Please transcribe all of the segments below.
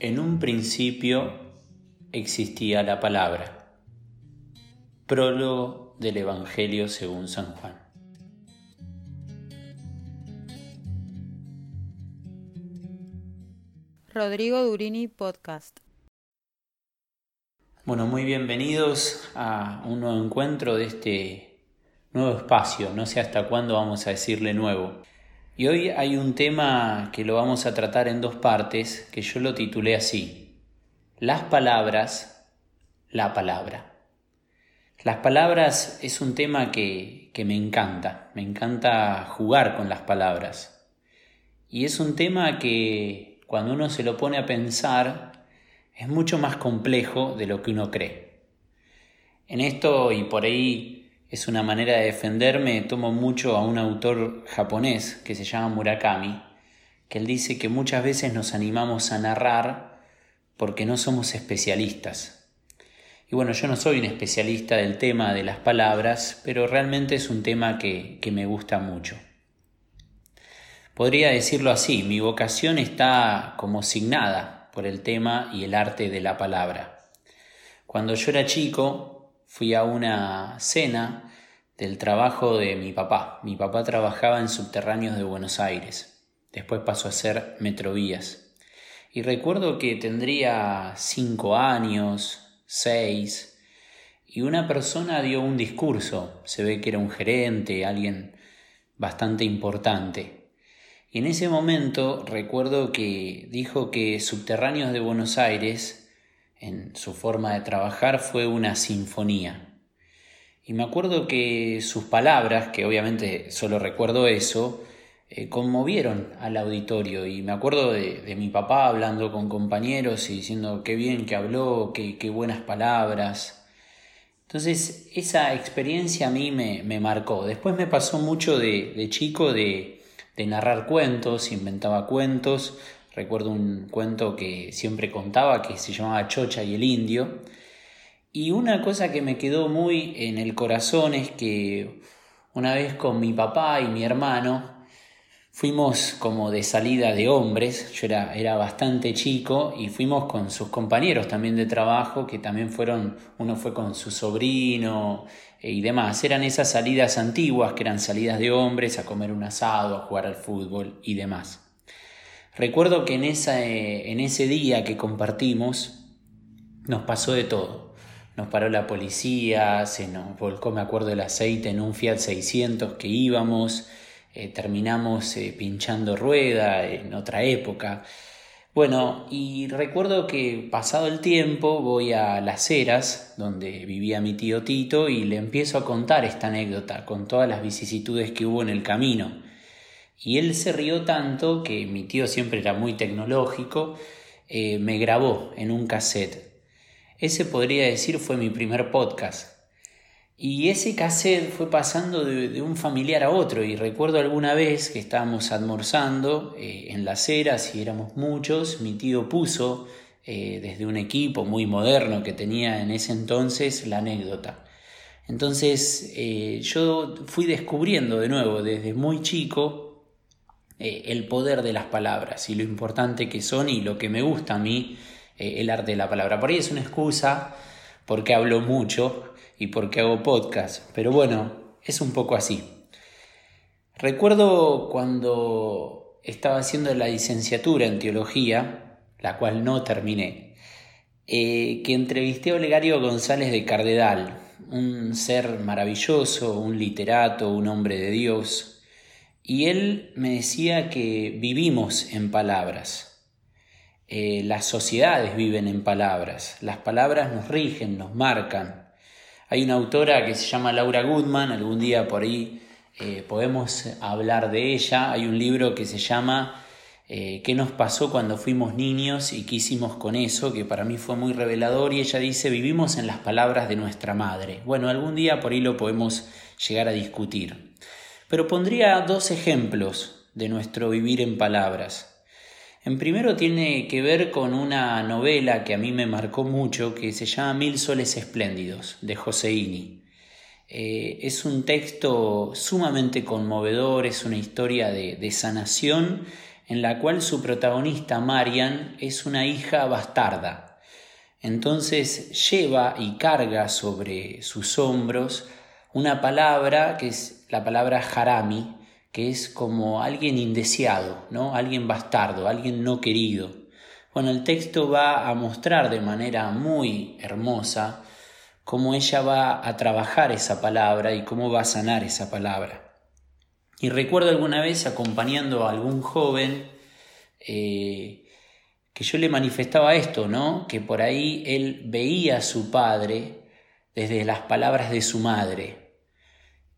En un principio existía la palabra. Prólogo del Evangelio según San Juan. Rodrigo Durini Podcast. Bueno, muy bienvenidos a un nuevo encuentro de este nuevo espacio. No sé hasta cuándo vamos a decirle nuevo. Y hoy hay un tema que lo vamos a tratar en dos partes, que yo lo titulé así. Las palabras, la palabra. Las palabras es un tema que, que me encanta, me encanta jugar con las palabras. Y es un tema que cuando uno se lo pone a pensar es mucho más complejo de lo que uno cree. En esto y por ahí es una manera de defenderme, tomo mucho a un autor japonés que se llama Murakami, que él dice que muchas veces nos animamos a narrar porque no somos especialistas. Y bueno, yo no soy un especialista del tema de las palabras, pero realmente es un tema que, que me gusta mucho. Podría decirlo así, mi vocación está como signada por el tema y el arte de la palabra. Cuando yo era chico, fui a una cena del trabajo de mi papá. Mi papá trabajaba en subterráneos de Buenos Aires. Después pasó a ser Metrovías. Y recuerdo que tendría cinco años, seis, y una persona dio un discurso. Se ve que era un gerente, alguien bastante importante. Y en ese momento recuerdo que dijo que Subterráneos de Buenos Aires en su forma de trabajar fue una sinfonía. Y me acuerdo que sus palabras, que obviamente solo recuerdo eso, eh, conmovieron al auditorio. Y me acuerdo de, mi papá hablando con compañeros y diciendo qué bien que habló, qué, buenas palabras. Entonces esa experiencia a mí me, me marcó. Después me pasó mucho de, de chico de, de narrar cuentos, inventaba cuentos. Recuerdo un cuento que siempre contaba que se llamaba Chocha y el Indio. Y una cosa que me quedó muy en el corazón es que una vez con mi papá y mi hermano fuimos como de salida de hombres, yo era, era bastante chico y fuimos con sus compañeros también de trabajo que también fueron, uno fue con su sobrino eh, y demás. Eran esas salidas antiguas que eran salidas de hombres a comer un asado, a jugar al fútbol y demás. Recuerdo que en, esa, eh, en ese día que compartimos nos pasó de todo. Nos paró la policía, se nos volcó, me acuerdo, el aceite en un Fiat 600 que íbamos, eh, terminamos eh, pinchando rueda en otra época. Bueno, y recuerdo que pasado el tiempo voy a Las Heras, donde vivía mi tío Tito, y le empiezo a contar esta anécdota con todas las vicisitudes que hubo en el camino. Y él se rió tanto que mi tío siempre era muy tecnológico, eh, me grabó en un cassette. Ese podría decir fue mi primer podcast. Y ese cassette fue pasando de, un familiar a otro. Y recuerdo alguna vez que estábamos almorzando eh, en las eras y éramos muchos, mi tío puso eh, desde un equipo muy moderno que tenía en ese entonces la anécdota. Entonces yo fui descubriendo de nuevo desde muy chico eh, el poder de las palabras y lo importante que son y lo que me gusta a mí eh, el arte de la palabra. Por ahí es una excusa porque hablo mucho y porque hago podcast, pero bueno, es un poco así. Recuerdo cuando estaba haciendo la licenciatura en teología, la cual no terminé, eh, que entrevisté a Olegario González de Cardedal, un ser maravilloso, un literato, un hombre de Dios, y él me decía que vivimos en palabras. Eh, las sociedades viven en palabras. Las palabras nos rigen, nos marcan. Hay una autora que se llama Laura Goodman, algún día por ahí eh, podemos hablar de ella. Hay un libro que se llama eh, ¿Qué nos pasó cuando fuimos niños y qué hicimos con eso? que para mí fue muy revelador y ella dice, vivimos en las palabras de nuestra madre. Bueno, algún día por ahí lo podemos llegar a discutir. Pero pondría dos ejemplos de nuestro vivir en palabras. En primero tiene que ver con una novela que a mí me marcó mucho que se llama Mil Soles Espléndidos de Joseini. Eh, es un texto sumamente conmovedor, es una historia de, sanación en la cual su protagonista, Marian, es una hija bastarda. Entonces lleva y carga sobre sus hombros una palabra que es la palabra harami, que es como alguien indeseado, ¿no? Alguien bastardo, alguien no querido. Bueno, el texto va a mostrar de manera muy hermosa cómo ella va a trabajar esa palabra y cómo va a sanar esa palabra. Y recuerdo alguna vez acompañando a algún joven eh, que yo le manifestaba esto, ¿no? Que por ahí él veía a su padre desde las palabras de su madre.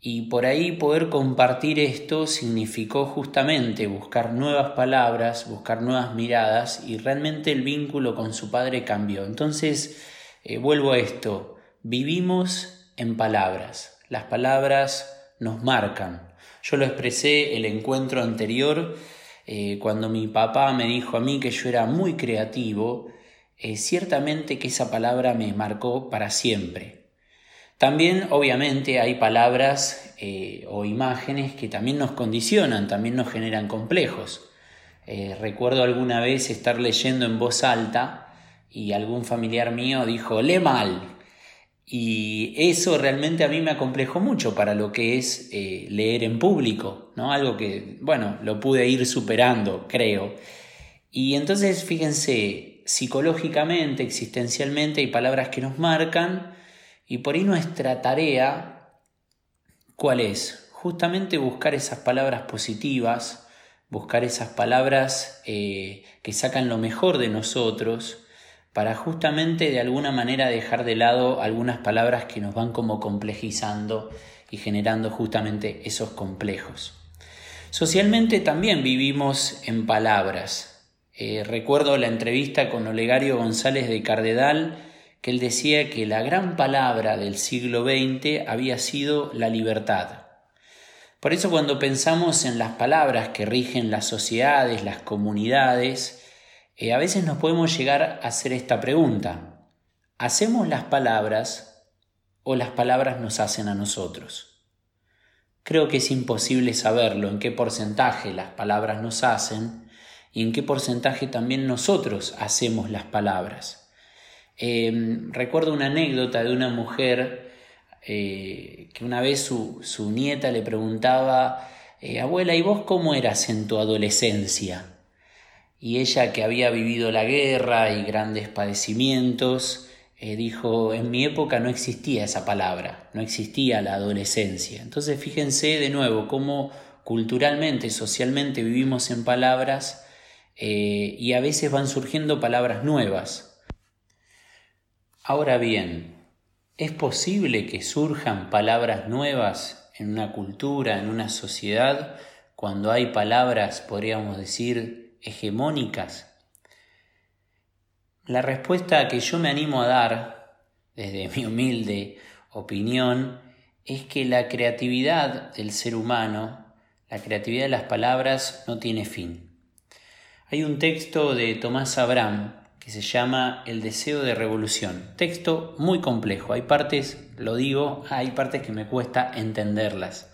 Y por ahí poder compartir esto significó justamente buscar nuevas palabras, buscar nuevas miradas y realmente el vínculo con su padre cambió. Entonces, eh, vuelvo a esto, Vivimos en palabras. Las palabras nos marcan. Yo lo expresé el encuentro anterior eh, cuando mi papá me dijo a mí que yo era muy creativo. Eh, ciertamente que esa palabra me marcó para siempre. También, obviamente, hay palabras eh, o imágenes que también nos condicionan, también nos generan complejos. recuerdo alguna vez estar leyendo en voz alta y algún familiar mío dijo, lee mal, y eso realmente a mí me acomplejó mucho para lo que es eh, leer en público, ¿no? Algo que, bueno, lo pude ir superando, creo. Y entonces, fíjense, psicológicamente, existencialmente, hay palabras que nos marcan y por ahí nuestra tarea, ¿cuál es? Justamente buscar esas palabras positivas, buscar esas palabras eh, que sacan lo mejor de nosotros, para justamente de alguna manera dejar de lado algunas palabras que nos van como complejizando y generando justamente esos complejos. Socialmente también vivimos en palabras. Eh, recuerdo la entrevista con Olegario González de Cardedal, que él decía que la gran palabra del siglo XX había sido la libertad. Por eso cuando pensamos en las palabras que rigen las sociedades, las comunidades, eh, a veces nos podemos llegar a hacer esta pregunta. ¿Hacemos las palabras o las palabras nos hacen a nosotros? Creo que es imposible saberlo en qué porcentaje las palabras nos hacen y en qué porcentaje también nosotros hacemos las palabras. Em, recuerdo una anécdota de una mujer eh, que una vez su, nieta le preguntaba, eh, abuela, ¿y vos cómo eras en tu adolescencia? y ella que había vivido la guerra y grandes padecimientos, eh, dijo, en mi época no existía esa palabra, no existía la adolescencia. Entonces fíjense de nuevo cómo culturalmente, socialmente vivimos en palabras y a veces van surgiendo palabras nuevas. Ahora bien, ¿es posible que surjan palabras nuevas en una cultura, en una sociedad, cuando hay palabras, podríamos decir, hegemónicas? La respuesta que yo me animo a dar, desde mi humilde opinión, es que la creatividad del ser humano, la creatividad de las palabras, no tiene fin. Hay un texto de Tomás Abraham que se llama El deseo de revolución. Texto muy complejo. Hay partes, lo digo, hay partes que me cuesta entenderlas.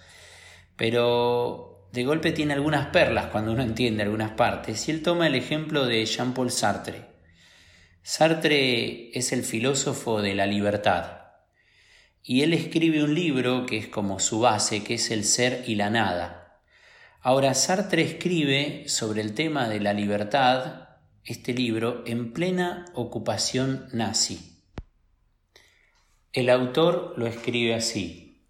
Pero de golpe tiene algunas perlas cuando uno entiende algunas partes, y él toma el ejemplo de Jean-Paul Sartre. Sartre es el filósofo de la libertad, y él escribe un libro que es como su base, que es el ser y la nada. Ahora, Sartre escribe sobre el tema de la libertad, este libro, en plena ocupación nazi. El autor lo escribe así.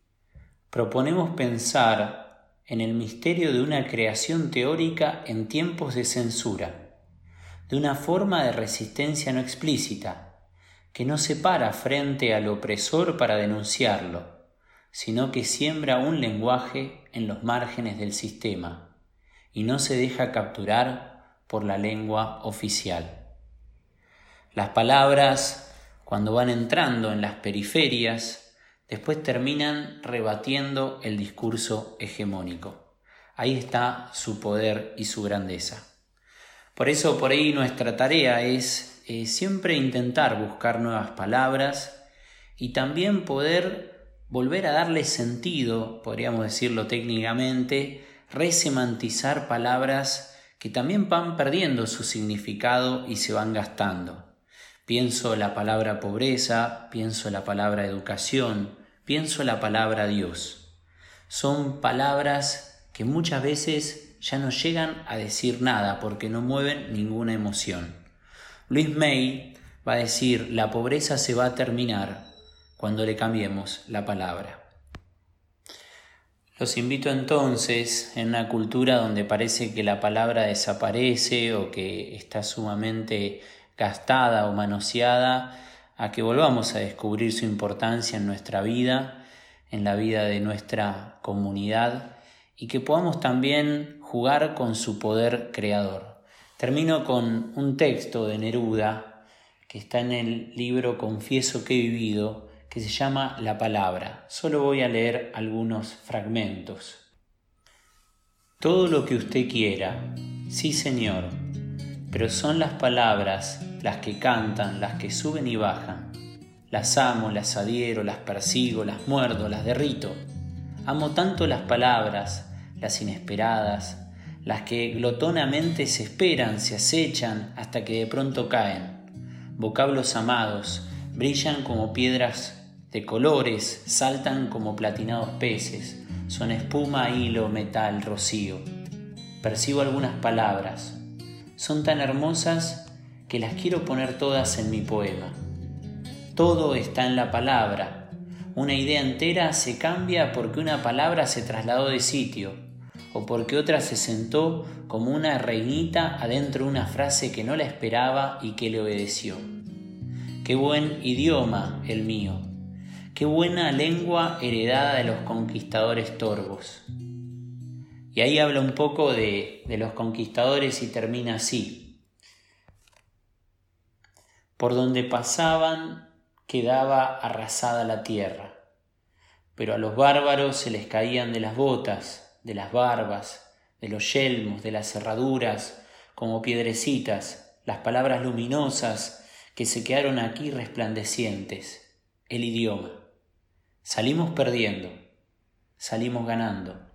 Proponemos pensar en el misterio de una creación teórica en tiempos de censura, de una forma de resistencia no explícita, que no se para frente al opresor para denunciarlo, sino que siembra un lenguaje en los márgenes del sistema y no se deja capturar por la lengua oficial. Las palabras, cuando van entrando en las periferias, después terminan rebatiendo el discurso hegemónico. Ahí está su poder y su grandeza. Por eso por ahí nuestra tarea es eh, siempre intentar buscar nuevas palabras y también poder volver a darle sentido, podríamos decirlo técnicamente, resemantizar palabras que también van perdiendo su significado y se van gastando. Pienso la palabra pobreza, pienso la palabra educación, pienso la palabra Dios. Son palabras que muchas veces ya no llegan a decir nada porque no mueven ninguna emoción. Luis May va a decir la pobreza se va a terminar cuando le cambiemos la palabra. Los invito entonces, en una cultura donde parece que la palabra desaparece o que está sumamente gastada o manoseada, a que volvamos a descubrir su importancia en nuestra vida, en la vida de nuestra comunidad y que podamos también jugar con su poder creador. Termino con un texto de Neruda que está en el libro Confieso que he vivido, que se llama La Palabra. Solo voy a leer algunos fragmentos. Todo lo que usted quiera, sí Señor, pero son las palabras las que cantan, las que suben y bajan. Las amo, las adhiero, las persigo, las muerdo, las derrito. Amo tanto las palabras, las inesperadas, las que glotonamente se esperan, se acechan hasta que de pronto caen. Vocablos amados, brillan como piedras de colores, saltan como platinados peces, son espuma, hilo, metal, rocío. Percibo algunas palabras, son tan hermosas que las quiero poner todas en mi poema. Todo está en la palabra. Una idea entera se cambia porque una palabra se trasladó de sitio, o porque otra se sentó como una reinita adentro de una frase que no la esperaba y que le obedeció. Qué buen idioma el mío, Qué buena lengua heredada de los conquistadores torvos. Y ahí habla un poco de, de los conquistadores y termina así. Por donde pasaban quedaba arrasada la tierra, pero a los bárbaros se les caían de las botas, de las barbas, de los yelmos, de las cerraduras, como piedrecitas, las palabras luminosas que se quedaron aquí resplandecientes, el idioma. Salimos perdiendo, salimos ganando.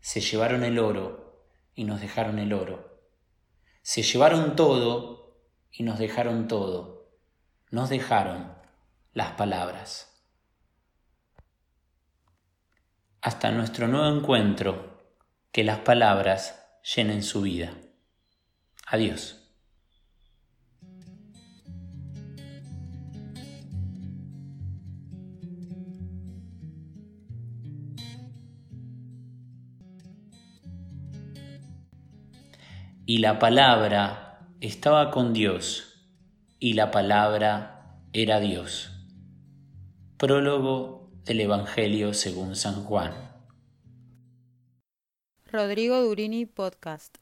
Se llevaron el oro y nos dejaron el oro. Se llevaron todo y nos dejaron todo. Nos dejaron las palabras. Hasta nuestro nuevo encuentro, que las palabras llenen su vida. Adiós. Y la palabra estaba con Dios, y la palabra era Dios. Prólogo del Evangelio según San Juan. Rodrigo Durini Podcast.